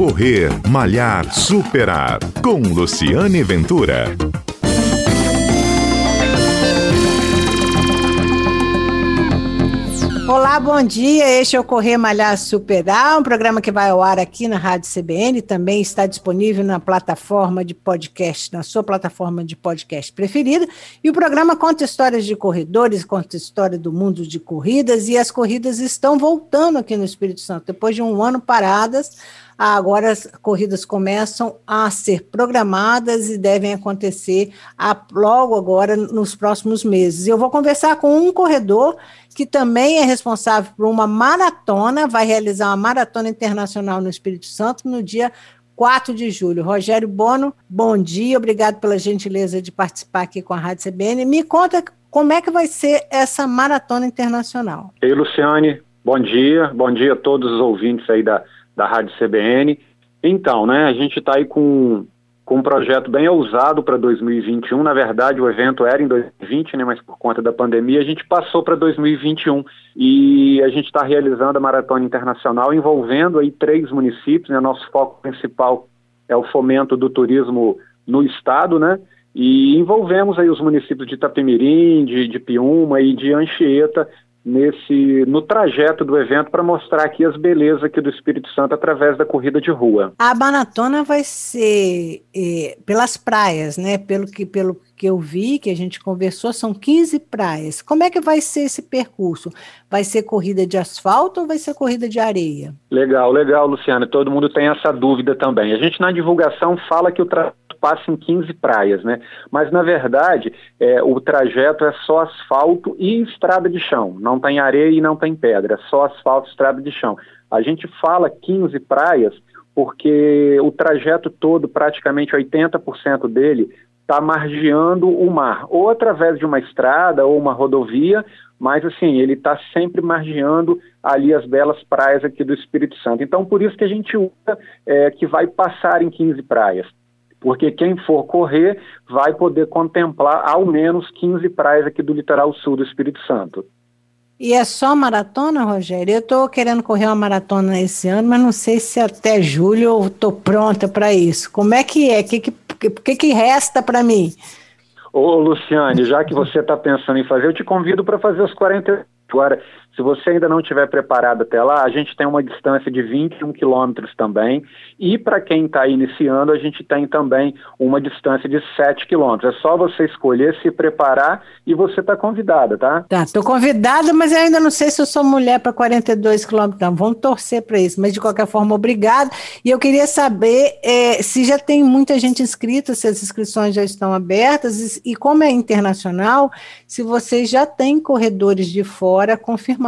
Correr, Malhar, Superar. Com Luciane Ventura. Olá, bom dia. Este é o Correr Malhar Superar, um programa que vai ao ar aqui na Rádio CBN, também está disponível na plataforma de podcast, na sua plataforma de podcast preferida. E o programa conta histórias de corredores, conta história do mundo de corridas, e as corridas estão voltando aqui no Espírito Santo. Depois de um ano paradas, agora as corridas começam a ser programadas e devem acontecer logo agora nos próximos meses. Eu vou conversar com um corredor que também é responsável por uma maratona, vai realizar uma maratona internacional no Espírito Santo no dia 4 de julho. Rogério Bono, bom dia, obrigado pela gentileza de participar aqui com a Rádio CBN. Me conta como é que vai ser essa maratona internacional. Ei, Luciane, bom dia, bom dia a todos os ouvintes aí da, da Rádio CBN. Então, né, a gente está aí com com um projeto bem ousado para 2021. Na verdade, o evento era em 2020, né, mas por conta da pandemia a gente passou para 2021 e a gente está realizando a maratona internacional envolvendo aí três municípios. Né, nosso foco principal é o fomento do turismo no estado, né? E envolvemos aí os municípios de Itapemirim, de, de Piúma e de Anchieta nesse no trajeto do evento para mostrar aqui as belezas aqui do Espírito Santo através da corrida de rua. A maratona vai ser eh, pelas praias, né? Pelo que pelo que eu vi, que a gente conversou, são 15 praias. Como é que vai ser esse percurso? Vai ser corrida de asfalto ou vai ser corrida de areia? Legal, legal, Luciana. Todo mundo tem essa dúvida também. A gente na divulgação fala que o trajeto passa em 15 praias, né? Mas na verdade, é, o trajeto é só asfalto e estrada de chão. Não tem areia e não tem pedra, é só asfalto e estrada de chão. A gente fala 15 praias porque o trajeto todo, praticamente 80% dele, está margeando o mar, ou através de uma estrada ou uma rodovia, mas assim, ele está sempre margeando ali as belas praias aqui do Espírito Santo. Então, por isso que a gente usa é, que vai passar em 15 praias. Porque quem for correr vai poder contemplar ao menos 15 praias aqui do litoral sul do Espírito Santo. E é só maratona, Rogério? Eu estou querendo correr uma maratona esse ano, mas não sei se até julho eu estou pronta para isso. Como é que é? O que, que, que, que resta para mim? Ô, Luciane, já que você está pensando em fazer, eu te convido para fazer os 40 Agora, se você ainda não estiver preparado até lá, a gente tem uma distância de 21 quilômetros também. E para quem está iniciando, a gente tem também uma distância de 7 quilômetros. É só você escolher, se preparar e você está convidada, tá? Tá, estou convidada, mas eu ainda não sei se eu sou mulher para 42 quilômetros. Não, vamos torcer para isso. Mas de qualquer forma, obrigado. E eu queria saber é, se já tem muita gente inscrita, se as inscrições já estão abertas e, e como é internacional, se vocês já têm corredores de fora agora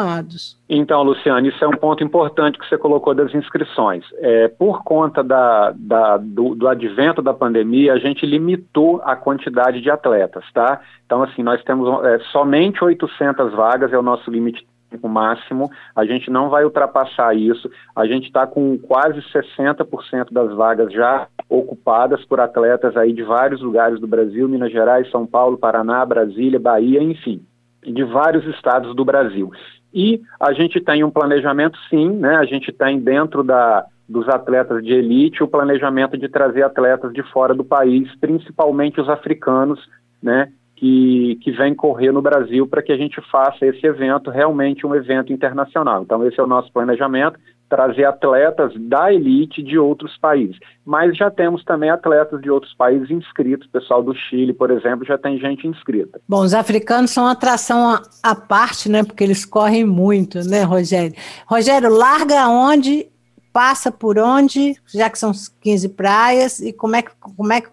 confirmados. Então, Luciane, isso é um ponto importante que você colocou das inscrições. É, por conta da, da, do, do, advento da pandemia, a gente limitou a quantidade de atletas, tá? Então, assim, nós temos é, somente 800 vagas, é o nosso limite máximo, a gente não vai ultrapassar isso, a gente está com quase 60% das vagas já ocupadas por atletas aí de vários lugares do Brasil, Minas Gerais, São Paulo, Paraná, Brasília, Bahia, enfim de vários estados do Brasil. E a gente tem um planejamento, sim, né? A gente tem dentro da, dos atletas de elite o planejamento de trazer atletas de fora do país, principalmente os africanos, né? Que, que vêm correr no Brasil para que a gente faça esse evento realmente um evento internacional. Então, esse é o nosso planejamento trazer atletas da elite de outros países. Mas já temos também atletas de outros países inscritos, o pessoal do Chile, por exemplo, já tem gente inscrita. Bom, os africanos são uma atração à parte, né? Porque eles correm muito, né, Rogério? Rogério, larga onde, passa por onde, já que são 15 praias, e como é que, como é que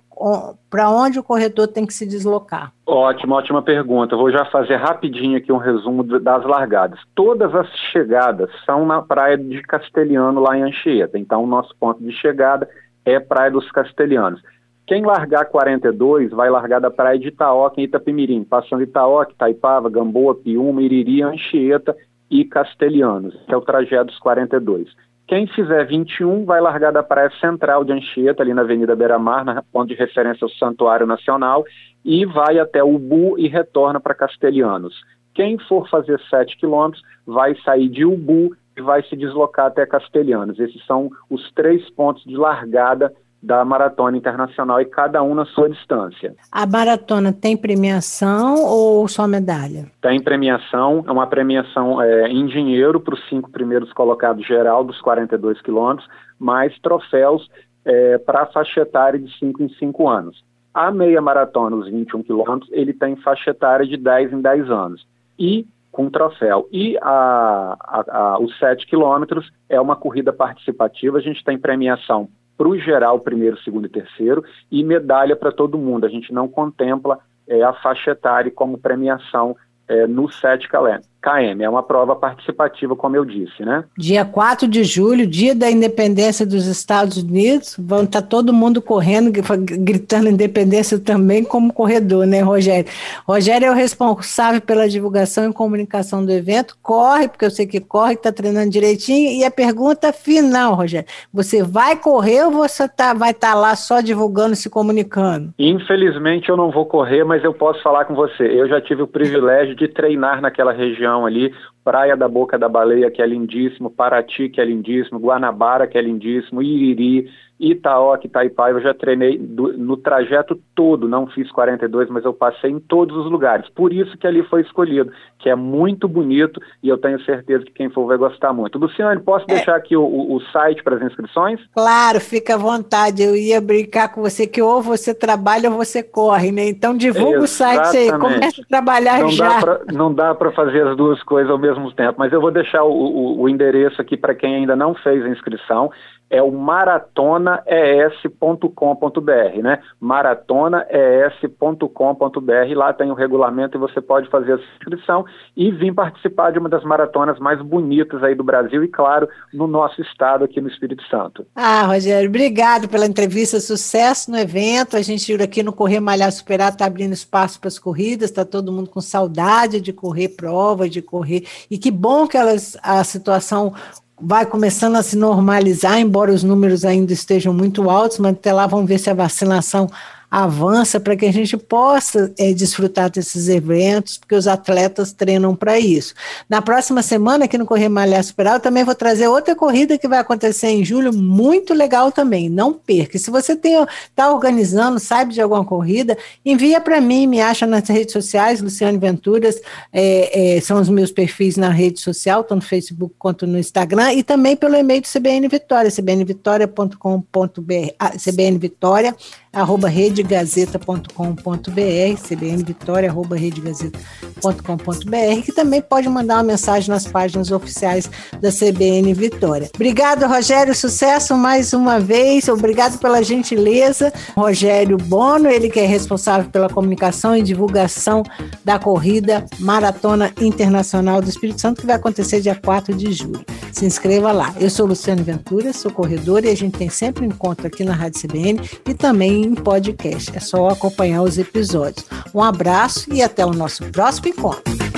para onde o corredor tem que se deslocar? Ótima, ótima pergunta. vou já fazer rapidinho aqui um resumo das largadas. Todas as chegadas são na praia de Castelhano, lá em Anchieta. Então, o nosso ponto de chegada é Praia dos Castelhanos. Quem largar 42 vai largar da praia de Itaoca, em Itapemirim, passando Itaoca, Itaipava, Gamboa, Piúma, Iriri, Anchieta e Castelhanos, que é o trajeto dos 42. Quem fizer 21 vai largar da Praia Central de Anchieta, ali na Avenida Beira-Mar, na ponto de referência ao Santuário Nacional, e vai até Ubu e retorna para Castelhanos. Quem for fazer 7 quilômetros vai sair de Ubu e vai se deslocar até Castelhanos. Esses são os três pontos de largada da maratona internacional e cada um na sua distância. A maratona tem premiação ou só medalha? Tem premiação, é uma premiação é, em dinheiro para os cinco primeiros colocados geral dos 42 quilômetros, mais troféus é, para a faixa etária de 5 em 5 anos. A meia maratona, os 21 quilômetros, ele tem faixa etária de 10 em 10 anos. E com troféu. E a, a, a, os 7 quilômetros é uma corrida participativa, a gente tem premiação para o geral, primeiro, segundo e terceiro, e medalha para todo mundo. A gente não contempla é, a faixa etária como premiação é, no 7 km. KM, é uma prova participativa, como eu disse, né? Dia 4 de julho, dia da independência dos Estados Unidos, vão estar tá todo mundo correndo, gritando independência também como corredor, né, Rogério? Rogério é o responsável pela divulgação e comunicação do evento, corre, porque eu sei que corre, está treinando direitinho, e a pergunta final, Rogério, você vai correr ou você tá, vai estar tá lá só divulgando, se comunicando? Infelizmente eu não vou correr, mas eu posso falar com você, eu já tive o privilégio de treinar naquela região região ali, Praia da Boca da Baleia, que é lindíssimo, Paraty, que é lindíssimo, Guanabara, que é lindíssimo, Iriri, Itaoca, Itaipai, eu já treinei do, no trajeto todo, não fiz 42, mas eu passei em todos os lugares. Por isso que ali foi escolhido, que é muito bonito e eu tenho certeza que quem for vai gostar muito. Luciane, posso é. deixar aqui o, o, site para as inscrições? Claro, fica à vontade. Eu ia brincar com você que ou você trabalha ou você corre, né? Então divulga Exatamente. o site aí, começa a trabalhar não já. Dá pra, não dá para fazer as duas coisas ao mesmo tempo, mas eu vou deixar o, o, o endereço aqui para quem ainda não fez a inscrição é o maratonaes.com.br, né? maratonaes.com.br, lá tem o regulamento e você pode fazer a inscrição e vir participar de uma das maratonas mais bonitas aí do Brasil e, claro, no nosso estado aqui no Espírito Santo. Ah, Rogério, obrigado pela entrevista, sucesso no evento. A gente aqui no Correr Malhar Superar está abrindo espaço para as corridas, está todo mundo com saudade de correr prova, de correr, e que bom que elas, a situação vai começando a se normalizar, embora os números ainda estejam muito altos, mas até lá vamos ver se a vacinação avança para que a gente possa é, desfrutar desses eventos, porque os atletas treinam para isso. Na próxima semana, aqui no Correr Malhar Superar, eu também vou trazer outra corrida que vai acontecer em julho, muito legal também, não perca. Se você está organizando, sabe de alguma corrida, envia para mim, me acha nas redes sociais, Luciane Venturas, é, é, são os meus perfis na rede social, tanto no Facebook quanto no Instagram, e também pelo e-mail do CBN Vitória, cbnvitória.com.br, ah, CBN Vitória, arroba redegazeta.com.br, cbnvitória, arroba redegazeta.com.br, que também pode mandar uma mensagem nas páginas oficiais da CBN Vitória. Obrigado, Rogério, sucesso mais uma vez, obrigado pela gentileza. Rogério Bono, ele que é responsável pela comunicação e divulgação da corrida Maratona Internacional do Espírito Santo, que vai acontecer dia 4 de julho. Se inscreva lá. Eu sou Luciano Ventura, sou corredora e a gente tem sempre um encontro aqui na Rádio CBN e também em podcast. É só acompanhar os episódios. Um abraço e até o nosso próximo encontro.